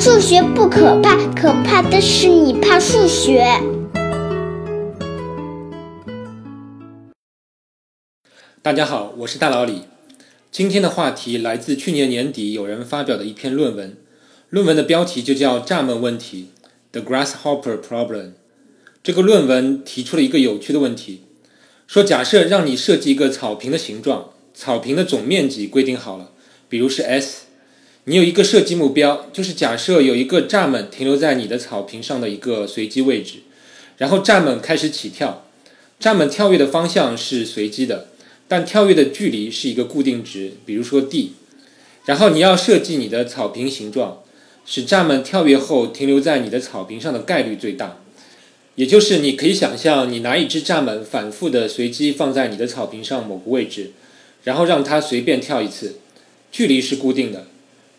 数学不可怕，可怕的是你怕数学。大家好，我是大老李。今天的话题来自去年年底有人发表的一篇论文，论文的标题就叫“蚱蜢问题 ”（The Grasshopper Problem）。这个论文提出了一个有趣的问题，说假设让你设计一个草坪的形状，草坪的总面积规定好了，比如是 S。你有一个设计目标，就是假设有一个蚱蜢停留在你的草坪上的一个随机位置，然后蚱蜢开始起跳，蚱蜢跳跃的方向是随机的，但跳跃的距离是一个固定值，比如说 d。然后你要设计你的草坪形状，使蚱蜢跳跃后停留在你的草坪上的概率最大。也就是你可以想象，你拿一只蚱蜢反复的随机放在你的草坪上某个位置，然后让它随便跳一次，距离是固定的。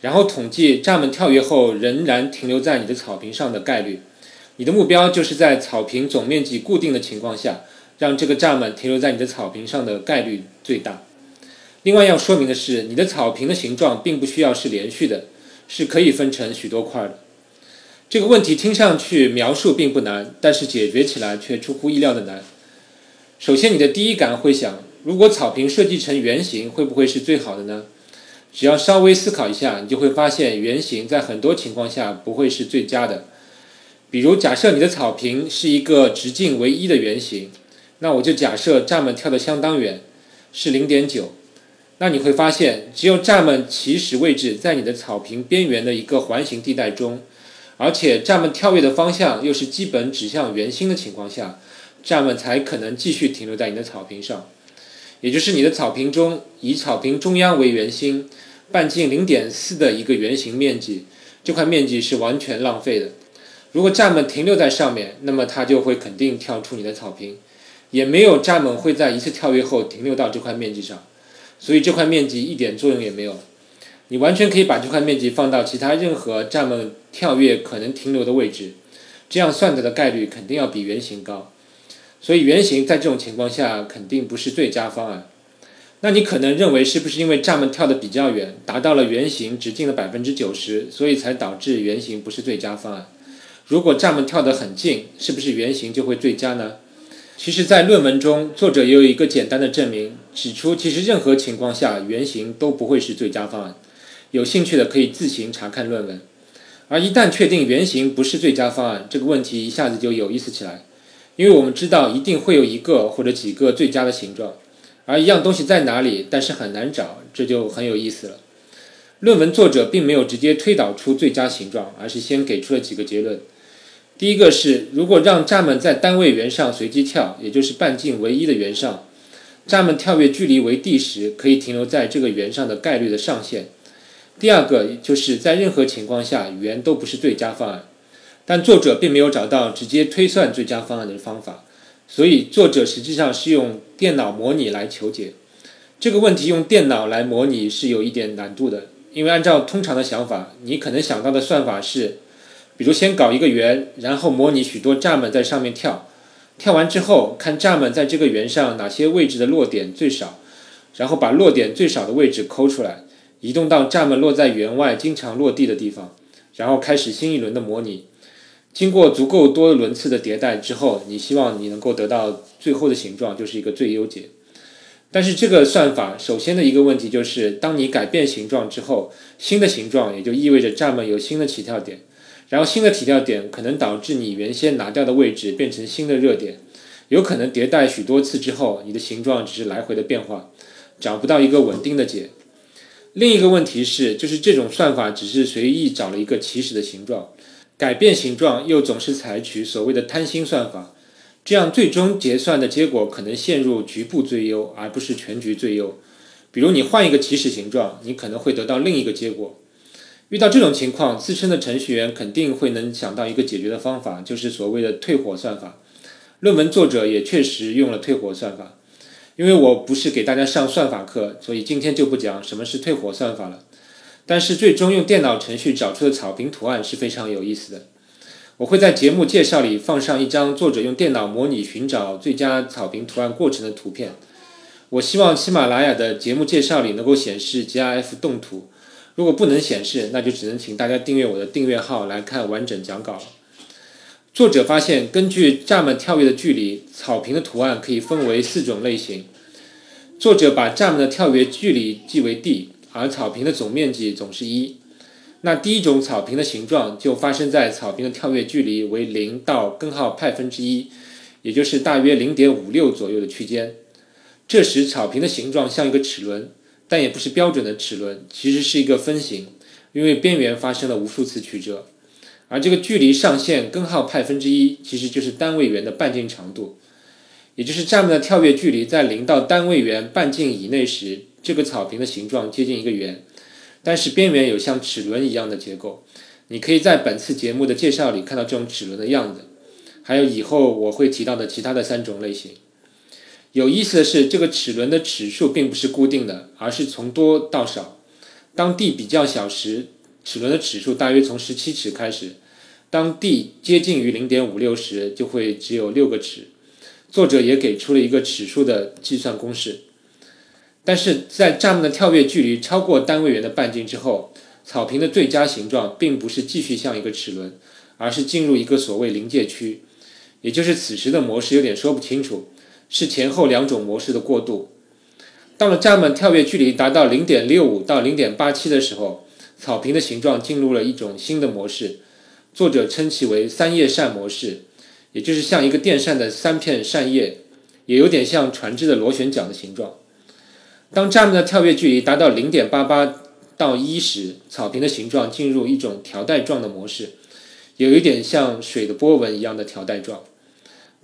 然后统计蚱蜢跳跃后仍然停留在你的草坪上的概率。你的目标就是在草坪总面积固定的情况下，让这个蚱蜢停留在你的草坪上的概率最大。另外要说明的是，你的草坪的形状并不需要是连续的，是可以分成许多块的。这个问题听上去描述并不难，但是解决起来却出乎意料的难。首先，你的第一感会想：如果草坪设计成圆形，会不会是最好的呢？只要稍微思考一下，你就会发现圆形在很多情况下不会是最佳的。比如，假设你的草坪是一个直径为一的圆形，那我就假设蚱蜢跳得相当远，是零点九。那你会发现，只有蚱蜢起始位置在你的草坪边缘的一个环形地带中，而且蚱蜢跳跃的方向又是基本指向圆心的情况下，蚱蜢才可能继续停留在你的草坪上。也就是你的草坪中以草坪中央为圆心，半径零点四的一个圆形面积，这块面积是完全浪费的。如果蚱蜢停留在上面，那么它就会肯定跳出你的草坪，也没有蚱蜢会在一次跳跃后停留到这块面积上，所以这块面积一点作用也没有。你完全可以把这块面积放到其他任何蚱蜢跳跃可能停留的位置，这样算得的概率肯定要比圆形高。所以圆形在这种情况下肯定不是最佳方案。那你可能认为是不是因为蚱蜢跳得比较远，达到了圆形直径的百分之九十，所以才导致圆形不是最佳方案？如果蚱蜢跳得很近，是不是圆形就会最佳呢？其实，在论文中，作者也有一个简单的证明，指出其实任何情况下圆形都不会是最佳方案。有兴趣的可以自行查看论文。而一旦确定圆形不是最佳方案，这个问题一下子就有意思起来。因为我们知道一定会有一个或者几个最佳的形状，而一样东西在哪里，但是很难找，这就很有意思了。论文作者并没有直接推导出最佳形状，而是先给出了几个结论。第一个是，如果让蚱蜢在单位圆上随机跳，也就是半径为一的圆上，蚱蜢跳跃距离为 d 时，可以停留在这个圆上的概率的上限。第二个就是在任何情况下，圆都不是最佳方案。但作者并没有找到直接推算最佳方案的方法，所以作者实际上是用电脑模拟来求解。这个问题用电脑来模拟是有一点难度的，因为按照通常的想法，你可能想到的算法是，比如先搞一个圆，然后模拟许多蚱蜢在上面跳，跳完之后看蚱蜢在这个圆上哪些位置的落点最少，然后把落点最少的位置抠出来，移动到蚱蜢落在圆外经常落地的地方，然后开始新一轮的模拟。经过足够多轮次的迭代之后，你希望你能够得到最后的形状，就是一个最优解。但是这个算法首先的一个问题就是，当你改变形状之后，新的形状也就意味着蚱蜢有新的起跳点，然后新的起跳点可能导致你原先拿掉的位置变成新的热点，有可能迭代许多次之后，你的形状只是来回的变化，找不到一个稳定的解。另一个问题是，就是这种算法只是随意找了一个起始的形状。改变形状又总是采取所谓的贪心算法，这样最终结算的结果可能陷入局部最优，而不是全局最优。比如你换一个起始形状，你可能会得到另一个结果。遇到这种情况，资深的程序员肯定会能想到一个解决的方法，就是所谓的退火算法。论文作者也确实用了退火算法。因为我不是给大家上算法课，所以今天就不讲什么是退火算法了。但是最终用电脑程序找出的草坪图案是非常有意思的。我会在节目介绍里放上一张作者用电脑模拟寻找最佳草坪图案过程的图片。我希望喜马拉雅的节目介绍里能够显示 GIF 动图，如果不能显示，那就只能请大家订阅我的订阅号来看完整讲稿了。作者发现，根据蚱蜢跳跃的距离，草坪的图案可以分为四种类型。作者把蚱蜢的跳跃距离记为 d，而草坪的总面积总是一。那第一种草坪的形状就发生在草坪的跳跃距离为零到根号派分之一，也就是大约零点五六左右的区间。这时草坪的形状像一个齿轮，但也不是标准的齿轮，其实是一个分形，因为边缘发生了无数次曲折。而这个距离上限根号派分之一，其实就是单位圆的半径长度，也就是蚱蜢的跳跃距离在零到单位圆半径以内时，这个草坪的形状接近一个圆，但是边缘有像齿轮一样的结构。你可以在本次节目的介绍里看到这种齿轮的样子，还有以后我会提到的其他的三种类型。有意思的是，这个齿轮的齿数并不是固定的，而是从多到少。当 d 比较小时，齿轮的齿数大约从十七齿开始，当 d 接近于零点五六时，就会只有六个齿。作者也给出了一个齿数的计算公式。但是在蚱蜢的跳跃距离超过单位圆的半径之后，草坪的最佳形状并不是继续像一个齿轮，而是进入一个所谓临界区，也就是此时的模式有点说不清楚，是前后两种模式的过渡。到了蚱蜢跳跃距离达到零点六五到零点八七的时候，草坪的形状进入了一种新的模式，作者称其为三叶扇模式，也就是像一个电扇的三片扇叶，也有点像船只的螺旋桨的形状。当蚱蜢的跳跃距离达到零点八八到一时，草坪的形状进入一种条带状的模式，有一点像水的波纹一样的条带状。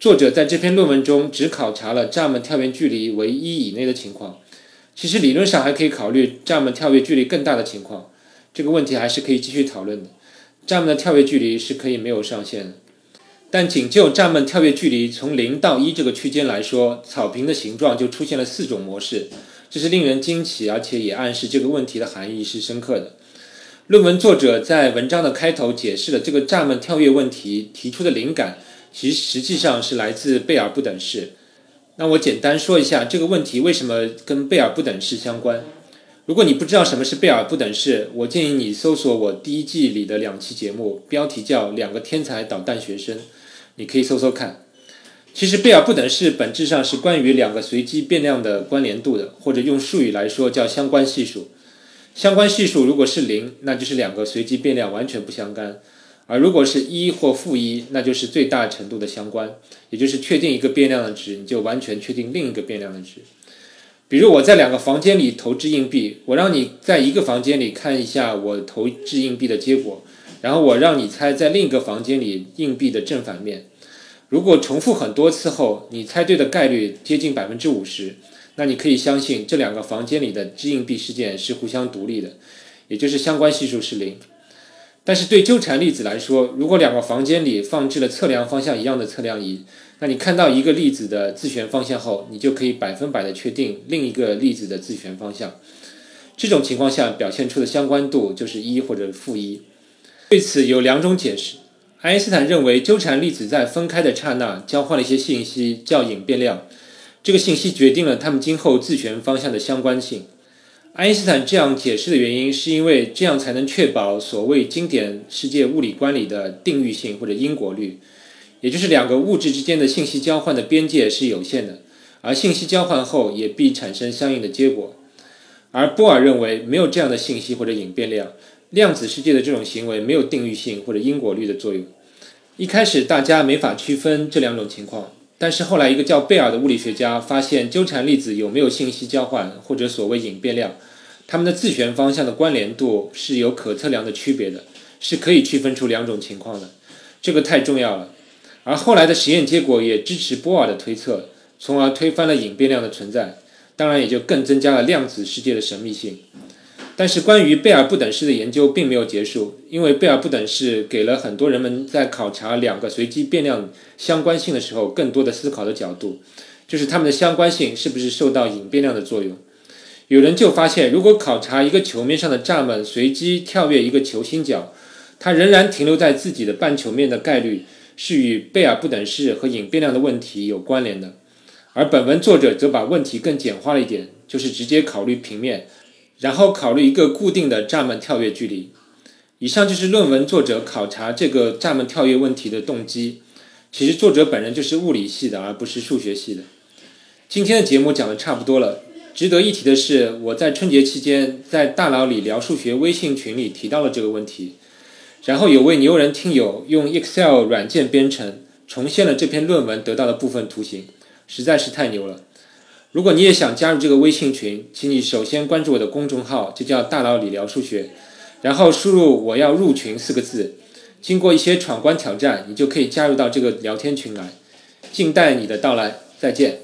作者在这篇论文中只考察了蚱蜢跳跃距离为一以内的情况。其实理论上还可以考虑蚱蜢跳跃距离更大的情况，这个问题还是可以继续讨论的。蚱蜢的跳跃距离是可以没有上限的，但仅就蚱蜢跳跃距离从零到一这个区间来说，草坪的形状就出现了四种模式，这是令人惊奇，而且也暗示这个问题的含义是深刻的。论文作者在文章的开头解释了这个蚱蜢跳跃问题提出的灵感，其实实际上是来自贝尔不等式。那我简单说一下这个问题为什么跟贝尔不等式相关。如果你不知道什么是贝尔不等式，我建议你搜索我第一季里的两期节目，标题叫《两个天才导弹学生》，你可以搜搜看。其实贝尔不等式本质上是关于两个随机变量的关联度的，或者用术语来说叫相关系数。相关系数如果是零，那就是两个随机变量完全不相干。而如果是一或负一，那就是最大程度的相关，也就是确定一个变量的值，你就完全确定另一个变量的值。比如我在两个房间里投掷硬币，我让你在一个房间里看一下我投掷硬币的结果，然后我让你猜在另一个房间里硬币的正反面。如果重复很多次后，你猜对的概率接近百分之五十，那你可以相信这两个房间里的掷硬币事件是互相独立的，也就是相关系数是零。但是对纠缠粒子来说，如果两个房间里放置了测量方向一样的测量仪，那你看到一个粒子的自旋方向后，你就可以百分百的确定另一个粒子的自旋方向。这种情况下表现出的相关度就是一或者负一。对此有两种解释。爱因斯坦认为纠缠粒子在分开的刹那交换了一些信息，叫隐变量，这个信息决定了它们今后自旋方向的相关性。爱因斯坦这样解释的原因，是因为这样才能确保所谓经典世界物理观里的定域性或者因果律，也就是两个物质之间的信息交换的边界是有限的，而信息交换后也必产生相应的结果。而波尔认为没有这样的信息或者隐变量，量子世界的这种行为没有定域性或者因果律的作用。一开始大家没法区分这两种情况。但是后来，一个叫贝尔的物理学家发现，纠缠粒子有没有信息交换，或者所谓隐变量，它们的自旋方向的关联度是有可测量的区别的，是可以区分出两种情况的。这个太重要了。而后来的实验结果也支持波尔的推测，从而推翻了隐变量的存在，当然也就更增加了量子世界的神秘性。但是，关于贝尔不等式的研究并没有结束，因为贝尔不等式给了很多人们在考察两个随机变量相关性的时候更多的思考的角度，就是它们的相关性是不是受到隐变量的作用。有人就发现，如果考察一个球面上的蚱蜢随机跳跃一个球心角，它仍然停留在自己的半球面的概率是与贝尔不等式和隐变量的问题有关联的。而本文作者则把问题更简化了一点，就是直接考虑平面。然后考虑一个固定的闸门跳跃距离。以上就是论文作者考察这个闸门跳跃问题的动机。其实作者本人就是物理系的，而不是数学系的。今天的节目讲的差不多了。值得一提的是，我在春节期间在大佬里聊数学微信群里提到了这个问题，然后有位牛人听友用 Excel 软件编程重现了这篇论文得到的部分图形，实在是太牛了。如果你也想加入这个微信群，请你首先关注我的公众号，就叫大脑理疗数学，然后输入“我要入群”四个字，经过一些闯关挑战，你就可以加入到这个聊天群来。静待你的到来，再见。